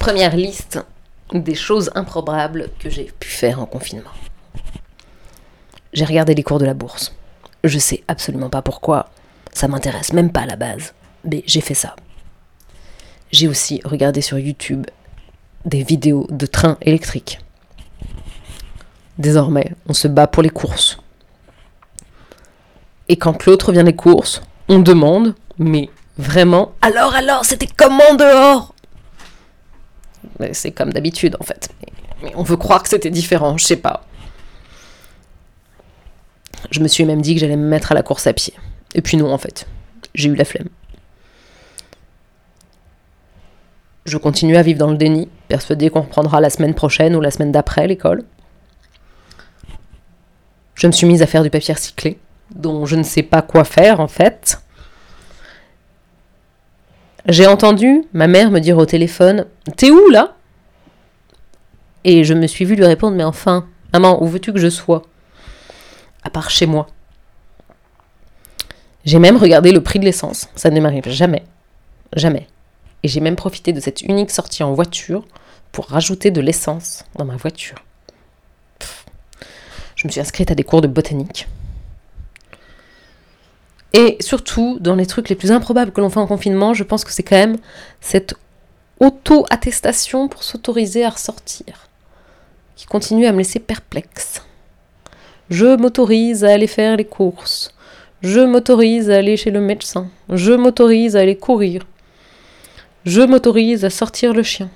Première liste des choses improbables que j'ai pu faire en confinement. J'ai regardé les cours de la bourse. Je sais absolument pas pourquoi. Ça m'intéresse même pas à la base. Mais j'ai fait ça. J'ai aussi regardé sur YouTube des vidéos de trains électriques. Désormais, on se bat pour les courses. Et quand l'autre vient des courses, on demande, mais vraiment, alors alors, c'était comment dehors? C'est comme d'habitude en fait. Mais on veut croire que c'était différent, je sais pas. Je me suis même dit que j'allais me mettre à la course à pied. Et puis non en fait, j'ai eu la flemme. Je continue à vivre dans le déni, persuadé qu'on reprendra la semaine prochaine ou la semaine d'après l'école. Je me suis mise à faire du papier recyclé, dont je ne sais pas quoi faire en fait. J'ai entendu ma mère me dire au téléphone T'es où là? Et je me suis vue lui répondre Mais enfin, maman, où veux-tu que je sois? À part chez moi. J'ai même regardé le prix de l'essence. Ça ne m'arrive jamais. Jamais. Et j'ai même profité de cette unique sortie en voiture pour rajouter de l'essence dans ma voiture. Je me suis inscrite à des cours de botanique. Et surtout, dans les trucs les plus improbables que l'on fait en confinement, je pense que c'est quand même cette auto-attestation pour s'autoriser à ressortir, continue à me laisser perplexe. Je m'autorise à aller faire les courses. Je m'autorise à aller chez le médecin. Je m'autorise à aller courir. Je m'autorise à sortir le chien.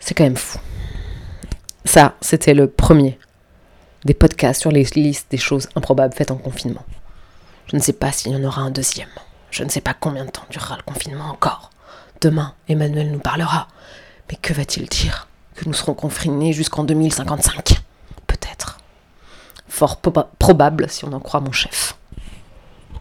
C'est quand même fou. Ça, c'était le premier des podcasts sur les listes des choses improbables faites en confinement. Je ne sais pas s'il y en aura un deuxième. Je ne sais pas combien de temps durera le confinement encore. Demain, Emmanuel nous parlera. Mais que va-t-il dire? Que nous serons confinés jusqu'en 2055 Peut-être. Fort probable si on en croit mon chef.